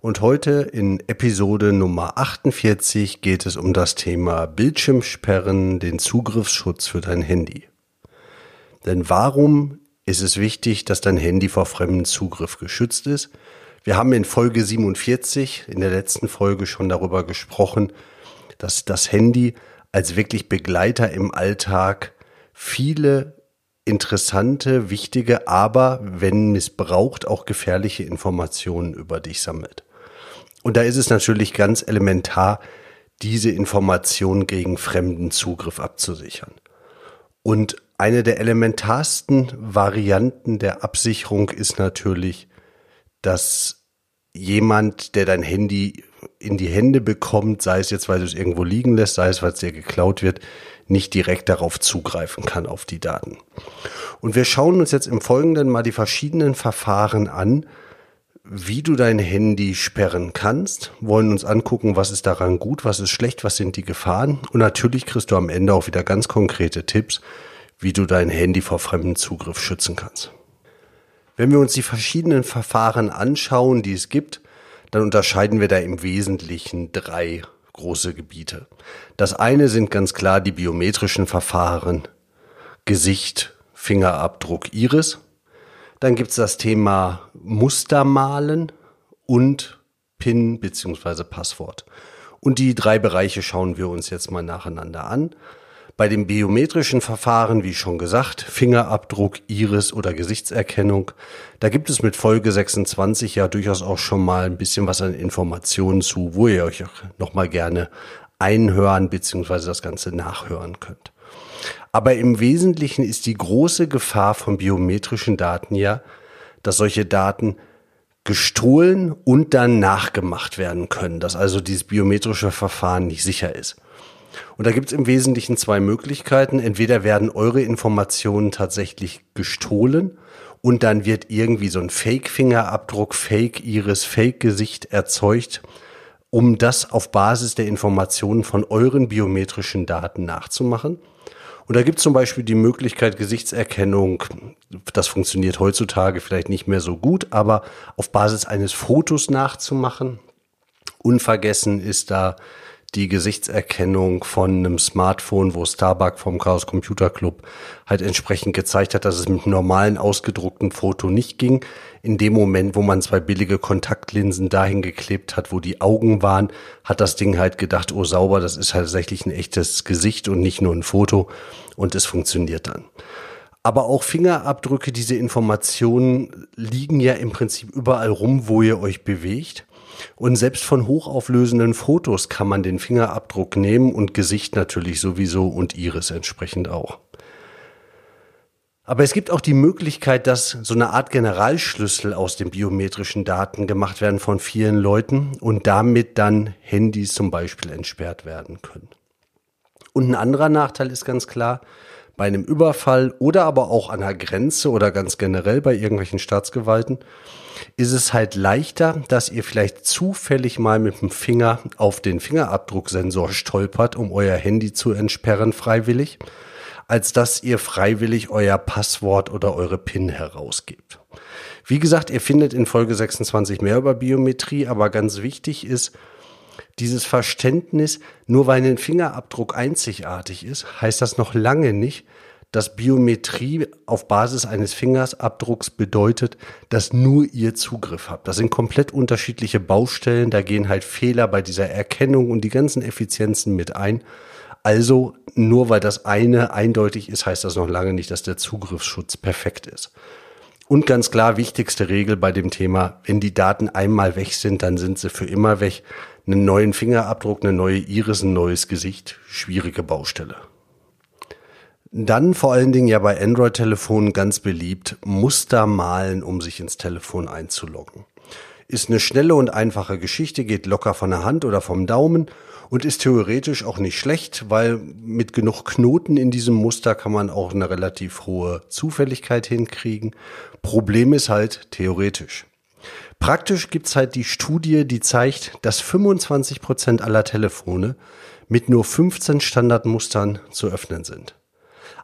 und heute in Episode Nummer 48 geht es um das Thema Bildschirmsperren, den Zugriffsschutz für dein Handy. Denn warum ist es wichtig, dass dein Handy vor fremden Zugriff geschützt ist? Wir haben in Folge 47, in der letzten Folge schon darüber gesprochen, dass das Handy als wirklich Begleiter im Alltag viele interessante, wichtige, aber wenn missbraucht auch gefährliche Informationen über dich sammelt. Und da ist es natürlich ganz elementar, diese Informationen gegen fremden Zugriff abzusichern. Und eine der elementarsten Varianten der Absicherung ist natürlich, dass jemand, der dein Handy in die Hände bekommt, sei es jetzt, weil du es irgendwo liegen lässt, sei es, weil es dir geklaut wird, nicht direkt darauf zugreifen kann, auf die Daten. Und wir schauen uns jetzt im Folgenden mal die verschiedenen Verfahren an, wie du dein Handy sperren kannst, wollen uns angucken, was ist daran gut, was ist schlecht, was sind die Gefahren. Und natürlich kriegst du am Ende auch wieder ganz konkrete Tipps, wie du dein Handy vor fremden Zugriff schützen kannst. Wenn wir uns die verschiedenen Verfahren anschauen, die es gibt, dann unterscheiden wir da im Wesentlichen drei große Gebiete. Das eine sind ganz klar die biometrischen Verfahren, Gesicht, Fingerabdruck, Iris. Dann gibt's das Thema Mustermalen und PIN bzw. Passwort. Und die drei Bereiche schauen wir uns jetzt mal nacheinander an. Bei dem biometrischen Verfahren, wie schon gesagt, Fingerabdruck, Iris oder Gesichtserkennung, da gibt es mit Folge 26 ja durchaus auch schon mal ein bisschen was an Informationen zu, wo ihr euch auch nochmal gerne einhören bzw. das Ganze nachhören könnt. Aber im Wesentlichen ist die große Gefahr von biometrischen Daten ja, dass solche Daten gestohlen und dann nachgemacht werden können, dass also dieses biometrische Verfahren nicht sicher ist. Und da gibt es im Wesentlichen zwei Möglichkeiten. Entweder werden eure Informationen tatsächlich gestohlen und dann wird irgendwie so ein Fake-Fingerabdruck, Fake-Iris, Fake-Gesicht erzeugt, um das auf Basis der Informationen von euren biometrischen Daten nachzumachen. Und da gibt es zum Beispiel die Möglichkeit Gesichtserkennung, das funktioniert heutzutage vielleicht nicht mehr so gut, aber auf Basis eines Fotos nachzumachen. Unvergessen ist da die Gesichtserkennung von einem Smartphone, wo Starbuck vom Chaos Computer Club halt entsprechend gezeigt hat, dass es mit normalen ausgedruckten Foto nicht ging. In dem Moment, wo man zwei billige Kontaktlinsen dahin geklebt hat, wo die Augen waren, hat das Ding halt gedacht, oh sauber, das ist tatsächlich ein echtes Gesicht und nicht nur ein Foto und es funktioniert dann. Aber auch Fingerabdrücke, diese Informationen liegen ja im Prinzip überall rum, wo ihr euch bewegt. Und selbst von hochauflösenden Fotos kann man den Fingerabdruck nehmen und Gesicht natürlich sowieso und Iris entsprechend auch. Aber es gibt auch die Möglichkeit, dass so eine Art Generalschlüssel aus den biometrischen Daten gemacht werden von vielen Leuten und damit dann Handys zum Beispiel entsperrt werden können. Und ein anderer Nachteil ist ganz klar, bei einem Überfall oder aber auch an der Grenze oder ganz generell bei irgendwelchen Staatsgewalten ist es halt leichter, dass ihr vielleicht zufällig mal mit dem Finger auf den Fingerabdrucksensor stolpert, um euer Handy zu entsperren freiwillig, als dass ihr freiwillig euer Passwort oder eure PIN herausgebt. Wie gesagt, ihr findet in Folge 26 mehr über Biometrie, aber ganz wichtig ist, dieses Verständnis, nur weil ein Fingerabdruck einzigartig ist, heißt das noch lange nicht, dass Biometrie auf Basis eines Fingerabdrucks bedeutet, dass nur ihr Zugriff habt. Das sind komplett unterschiedliche Baustellen, da gehen halt Fehler bei dieser Erkennung und die ganzen Effizienzen mit ein. Also nur weil das eine eindeutig ist, heißt das noch lange nicht, dass der Zugriffsschutz perfekt ist. Und ganz klar, wichtigste Regel bei dem Thema, wenn die Daten einmal weg sind, dann sind sie für immer weg. Einen neuen Fingerabdruck, eine neue Iris, ein neues Gesicht, schwierige Baustelle. Dann vor allen Dingen ja bei Android-Telefonen ganz beliebt, Muster malen, um sich ins Telefon einzuloggen. Ist eine schnelle und einfache Geschichte, geht locker von der Hand oder vom Daumen und ist theoretisch auch nicht schlecht, weil mit genug Knoten in diesem Muster kann man auch eine relativ hohe Zufälligkeit hinkriegen. Problem ist halt theoretisch. Praktisch gibt's halt die Studie, die zeigt, dass 25 Prozent aller Telefone mit nur 15 Standardmustern zu öffnen sind.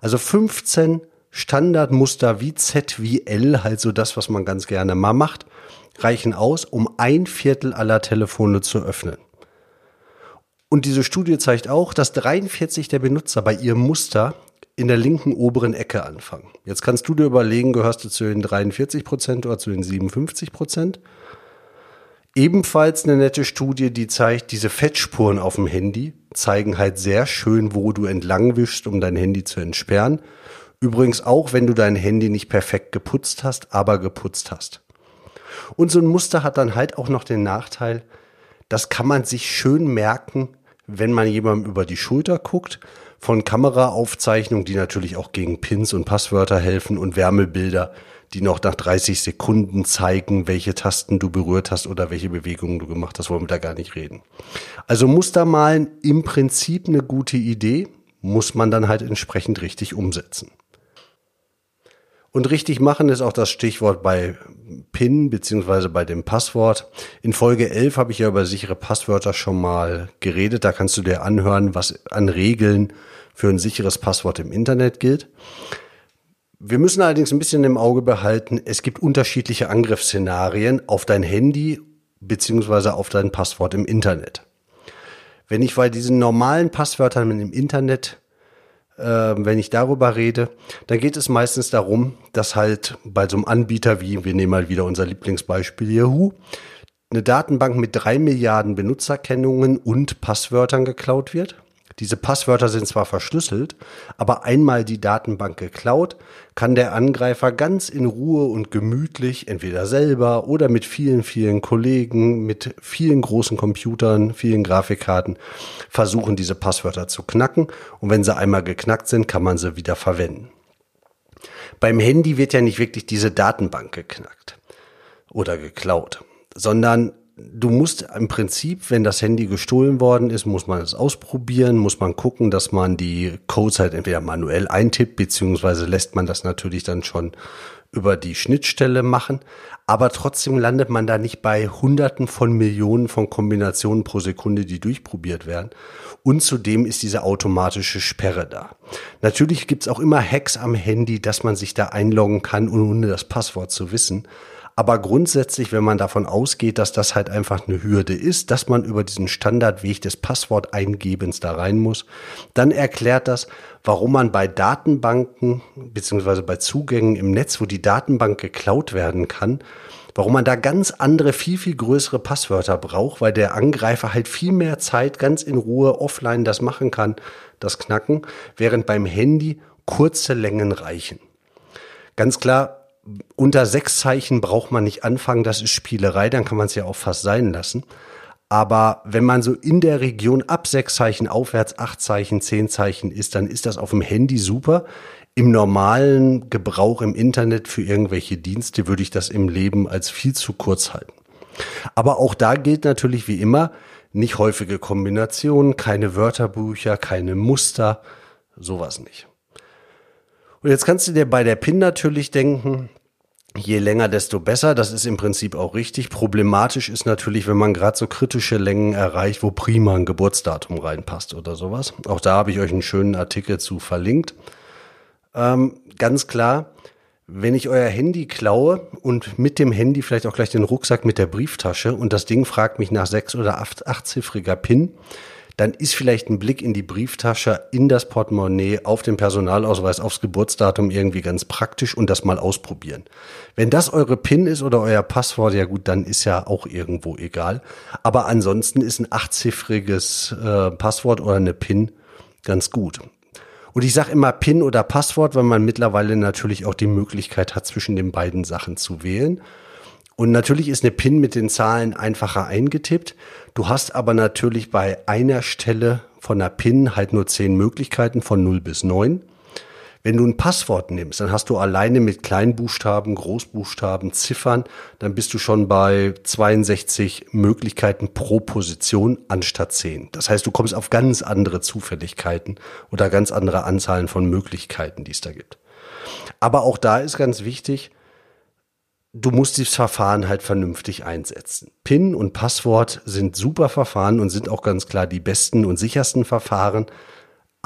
Also 15 Standardmuster wie Z wie L, halt so das, was man ganz gerne mal macht, reichen aus, um ein Viertel aller Telefone zu öffnen. Und diese Studie zeigt auch, dass 43 der Benutzer bei ihrem Muster in der linken oberen Ecke anfangen. Jetzt kannst du dir überlegen, gehörst du zu den 43 Prozent oder zu den 57 Prozent? Ebenfalls eine nette Studie, die zeigt, diese Fettspuren auf dem Handy zeigen halt sehr schön, wo du entlang wischst, um dein Handy zu entsperren. Übrigens auch, wenn du dein Handy nicht perfekt geputzt hast, aber geputzt hast. Und so ein Muster hat dann halt auch noch den Nachteil, das kann man sich schön merken, wenn man jemandem über die Schulter guckt, von Kameraaufzeichnungen, die natürlich auch gegen Pins und Passwörter helfen und Wärmebilder, die noch nach 30 Sekunden zeigen, welche Tasten du berührt hast oder welche Bewegungen du gemacht hast, wollen wir da gar nicht reden. Also Mustermalen im Prinzip eine gute Idee, muss man dann halt entsprechend richtig umsetzen. Und richtig machen ist auch das Stichwort bei PIN beziehungsweise bei dem Passwort. In Folge 11 habe ich ja über sichere Passwörter schon mal geredet. Da kannst du dir anhören, was an Regeln für ein sicheres Passwort im Internet gilt. Wir müssen allerdings ein bisschen im Auge behalten, es gibt unterschiedliche Angriffsszenarien auf dein Handy beziehungsweise auf dein Passwort im Internet. Wenn ich bei diesen normalen Passwörtern im Internet wenn ich darüber rede, dann geht es meistens darum, dass halt bei so einem Anbieter wie, wir nehmen mal wieder unser Lieblingsbeispiel Yahoo, eine Datenbank mit drei Milliarden Benutzerkennungen und Passwörtern geklaut wird. Diese Passwörter sind zwar verschlüsselt, aber einmal die Datenbank geklaut, kann der Angreifer ganz in Ruhe und gemütlich, entweder selber oder mit vielen, vielen Kollegen, mit vielen großen Computern, vielen Grafikkarten, versuchen, diese Passwörter zu knacken. Und wenn sie einmal geknackt sind, kann man sie wieder verwenden. Beim Handy wird ja nicht wirklich diese Datenbank geknackt oder geklaut, sondern du musst im Prinzip, wenn das Handy gestohlen worden ist, muss man es ausprobieren, muss man gucken, dass man die Codes halt entweder manuell eintippt, beziehungsweise lässt man das natürlich dann schon über die Schnittstelle machen. Aber trotzdem landet man da nicht bei Hunderten von Millionen von Kombinationen pro Sekunde, die durchprobiert werden. Und zudem ist diese automatische Sperre da. Natürlich gibt's auch immer Hacks am Handy, dass man sich da einloggen kann, ohne das Passwort zu wissen. Aber grundsätzlich, wenn man davon ausgeht, dass das halt einfach eine Hürde ist, dass man über diesen Standardweg des Passworteingebens da rein muss, dann erklärt das, warum man bei Datenbanken beziehungsweise bei Zugängen im Netz, wo die Datenbank geklaut werden kann, warum man da ganz andere, viel, viel größere Passwörter braucht, weil der Angreifer halt viel mehr Zeit ganz in Ruhe offline das machen kann, das Knacken, während beim Handy kurze Längen reichen. Ganz klar, unter sechs Zeichen braucht man nicht anfangen, das ist Spielerei, dann kann man es ja auch fast sein lassen. Aber wenn man so in der Region ab sechs Zeichen aufwärts, acht Zeichen, zehn Zeichen ist, dann ist das auf dem Handy super. Im normalen Gebrauch im Internet für irgendwelche Dienste würde ich das im Leben als viel zu kurz halten. Aber auch da gilt natürlich wie immer, nicht häufige Kombinationen, keine Wörterbücher, keine Muster, sowas nicht. Und jetzt kannst du dir bei der PIN natürlich denken, je länger, desto besser. Das ist im Prinzip auch richtig. Problematisch ist natürlich, wenn man gerade so kritische Längen erreicht, wo prima ein Geburtsdatum reinpasst oder sowas. Auch da habe ich euch einen schönen Artikel zu verlinkt. Ähm, ganz klar, wenn ich euer Handy klaue und mit dem Handy vielleicht auch gleich den Rucksack mit der Brieftasche und das Ding fragt mich nach sechs oder acht, achtziffriger PIN, dann ist vielleicht ein Blick in die Brieftasche, in das Portemonnaie, auf den Personalausweis, aufs Geburtsdatum irgendwie ganz praktisch und das mal ausprobieren. Wenn das eure PIN ist oder euer Passwort, ja gut, dann ist ja auch irgendwo egal. Aber ansonsten ist ein achtziffriges äh, Passwort oder eine PIN ganz gut. Und ich sage immer PIN oder Passwort, weil man mittlerweile natürlich auch die Möglichkeit hat, zwischen den beiden Sachen zu wählen. Und natürlich ist eine PIN mit den Zahlen einfacher eingetippt. Du hast aber natürlich bei einer Stelle von einer PIN halt nur zehn Möglichkeiten von 0 bis 9. Wenn du ein Passwort nimmst, dann hast du alleine mit Kleinbuchstaben, Großbuchstaben, Ziffern, dann bist du schon bei 62 Möglichkeiten pro Position anstatt 10. Das heißt, du kommst auf ganz andere Zufälligkeiten oder ganz andere Anzahlen von Möglichkeiten, die es da gibt. Aber auch da ist ganz wichtig, du musst dieses Verfahren halt vernünftig einsetzen. PIN und Passwort sind super Verfahren und sind auch ganz klar die besten und sichersten Verfahren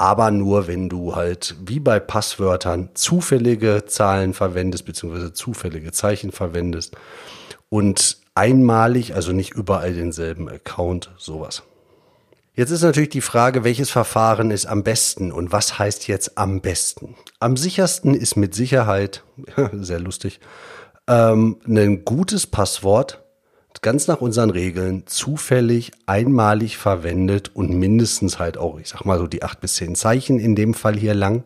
aber nur wenn du halt wie bei Passwörtern zufällige Zahlen verwendest, beziehungsweise zufällige Zeichen verwendest und einmalig, also nicht überall denselben Account, sowas. Jetzt ist natürlich die Frage, welches Verfahren ist am besten und was heißt jetzt am besten? Am sichersten ist mit Sicherheit, sehr lustig, ähm, ein gutes Passwort, ganz nach unseren Regeln zufällig einmalig verwendet und mindestens halt auch, ich sag mal so die acht bis zehn Zeichen in dem Fall hier lang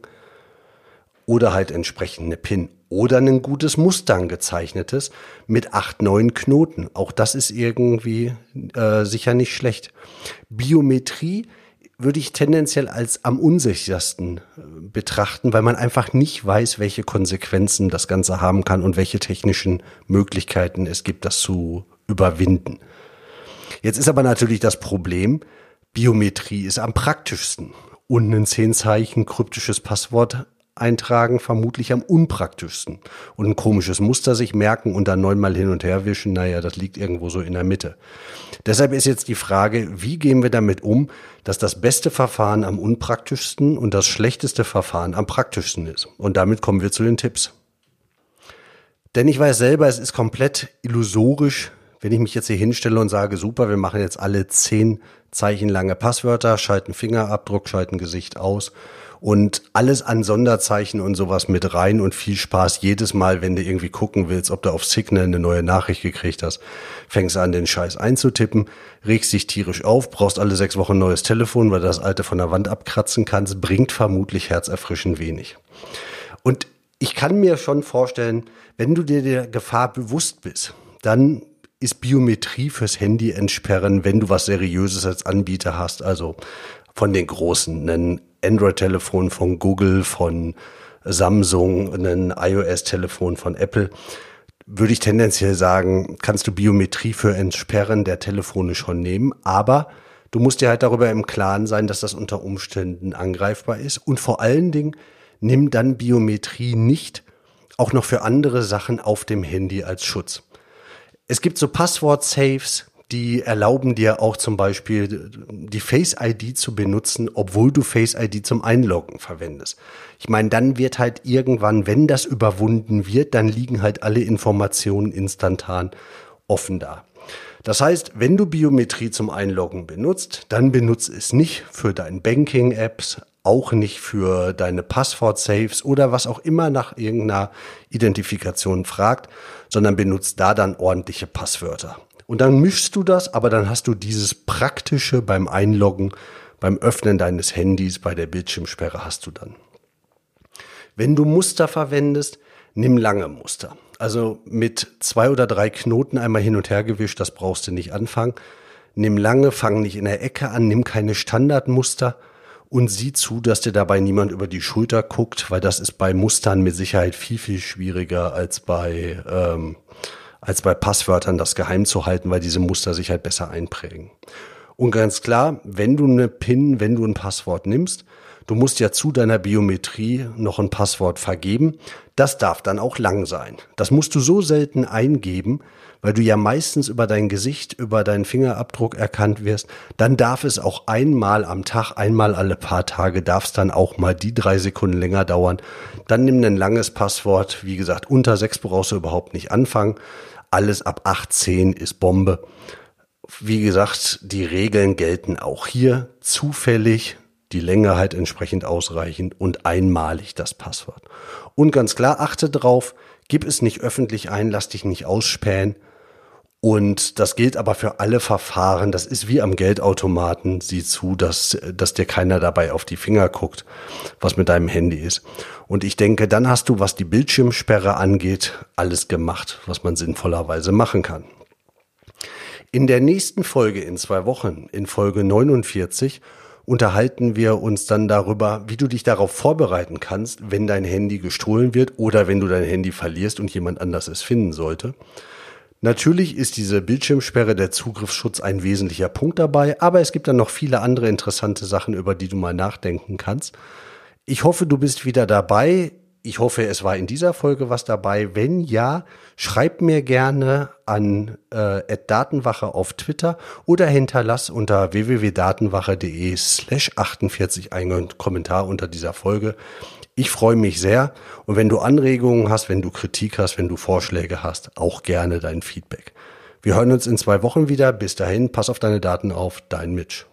oder halt entsprechend eine PIN oder ein gutes Mustern gezeichnetes mit acht, neun Knoten. Auch das ist irgendwie äh, sicher nicht schlecht. Biometrie würde ich tendenziell als am unsichersten äh, betrachten, weil man einfach nicht weiß, welche Konsequenzen das Ganze haben kann und welche technischen Möglichkeiten es gibt, das zu überwinden. Jetzt ist aber natürlich das Problem, Biometrie ist am praktischsten und ein Zehnzeichen kryptisches Passwort eintragen vermutlich am unpraktischsten. Und ein komisches Muster sich merken und dann neunmal hin und her wischen, naja, das liegt irgendwo so in der Mitte. Deshalb ist jetzt die Frage, wie gehen wir damit um, dass das beste Verfahren am unpraktischsten und das schlechteste Verfahren am praktischsten ist. Und damit kommen wir zu den Tipps. Denn ich weiß selber, es ist komplett illusorisch, wenn ich mich jetzt hier hinstelle und sage, super, wir machen jetzt alle zehn Zeichen lange Passwörter, schalten Fingerabdruck, schalten Gesicht aus und alles an Sonderzeichen und sowas mit rein und viel Spaß jedes Mal, wenn du irgendwie gucken willst, ob du auf Signal eine neue Nachricht gekriegt hast, fängst an, den Scheiß einzutippen, regst dich tierisch auf, brauchst alle sechs Wochen ein neues Telefon, weil du das alte von der Wand abkratzen kannst, bringt vermutlich herzerfrischend wenig. Und ich kann mir schon vorstellen, wenn du dir der Gefahr bewusst bist, dann ist Biometrie fürs Handy entsperren, wenn du was Seriöses als Anbieter hast. Also von den großen, ein Android-Telefon von Google, von Samsung, ein iOS-Telefon von Apple. Würde ich tendenziell sagen, kannst du Biometrie für Entsperren der Telefone schon nehmen, aber du musst dir halt darüber im Klaren sein, dass das unter Umständen angreifbar ist und vor allen Dingen nimm dann Biometrie nicht auch noch für andere Sachen auf dem Handy als Schutz. Es gibt so Passwort-Saves, die erlauben dir auch zum Beispiel die Face ID zu benutzen, obwohl du Face ID zum Einloggen verwendest. Ich meine, dann wird halt irgendwann, wenn das überwunden wird, dann liegen halt alle Informationen instantan offen da. Das heißt, wenn du Biometrie zum Einloggen benutzt, dann benutze es nicht für deine Banking-Apps, auch nicht für deine Passwort-Saves oder was auch immer nach irgendeiner Identifikation fragt, sondern benutzt da dann ordentliche Passwörter. Und dann mischst du das, aber dann hast du dieses Praktische beim Einloggen, beim Öffnen deines Handys, bei der Bildschirmsperre hast du dann. Wenn du Muster verwendest, nimm lange Muster. Also mit zwei oder drei Knoten einmal hin und her gewischt, das brauchst du nicht anfangen. Nimm lange, fang nicht in der Ecke an, nimm keine Standardmuster und sieh zu, dass dir dabei niemand über die Schulter guckt, weil das ist bei Mustern mit Sicherheit viel, viel schwieriger als bei, ähm, als bei Passwörtern das geheim zu halten, weil diese Muster sich halt besser einprägen. Und ganz klar, wenn du eine PIN, wenn du ein Passwort nimmst, Du musst ja zu deiner Biometrie noch ein Passwort vergeben. Das darf dann auch lang sein. Das musst du so selten eingeben, weil du ja meistens über dein Gesicht, über deinen Fingerabdruck erkannt wirst. Dann darf es auch einmal am Tag, einmal alle paar Tage, darf es dann auch mal die drei Sekunden länger dauern. Dann nimm ein langes Passwort. Wie gesagt, unter sechs brauchst du überhaupt nicht anfangen. Alles ab 18 ist Bombe. Wie gesagt, die Regeln gelten auch hier zufällig die Länge halt entsprechend ausreichend und einmalig das Passwort. Und ganz klar, achte drauf, gib es nicht öffentlich ein, lass dich nicht ausspähen. Und das gilt aber für alle Verfahren. Das ist wie am Geldautomaten. Sieh zu, dass, dass dir keiner dabei auf die Finger guckt, was mit deinem Handy ist. Und ich denke, dann hast du, was die Bildschirmsperre angeht, alles gemacht, was man sinnvollerweise machen kann. In der nächsten Folge in zwei Wochen, in Folge 49, unterhalten wir uns dann darüber, wie du dich darauf vorbereiten kannst, wenn dein Handy gestohlen wird oder wenn du dein Handy verlierst und jemand anders es finden sollte. Natürlich ist diese Bildschirmsperre der Zugriffsschutz ein wesentlicher Punkt dabei, aber es gibt dann noch viele andere interessante Sachen, über die du mal nachdenken kannst. Ich hoffe, du bist wieder dabei. Ich hoffe, es war in dieser Folge was dabei. Wenn ja, schreib mir gerne an äh, Datenwache auf Twitter oder hinterlass unter www.datenwache.de slash 48 einen Kommentar unter dieser Folge. Ich freue mich sehr. Und wenn du Anregungen hast, wenn du Kritik hast, wenn du Vorschläge hast, auch gerne dein Feedback. Wir hören uns in zwei Wochen wieder. Bis dahin, pass auf deine Daten auf. Dein Mitch.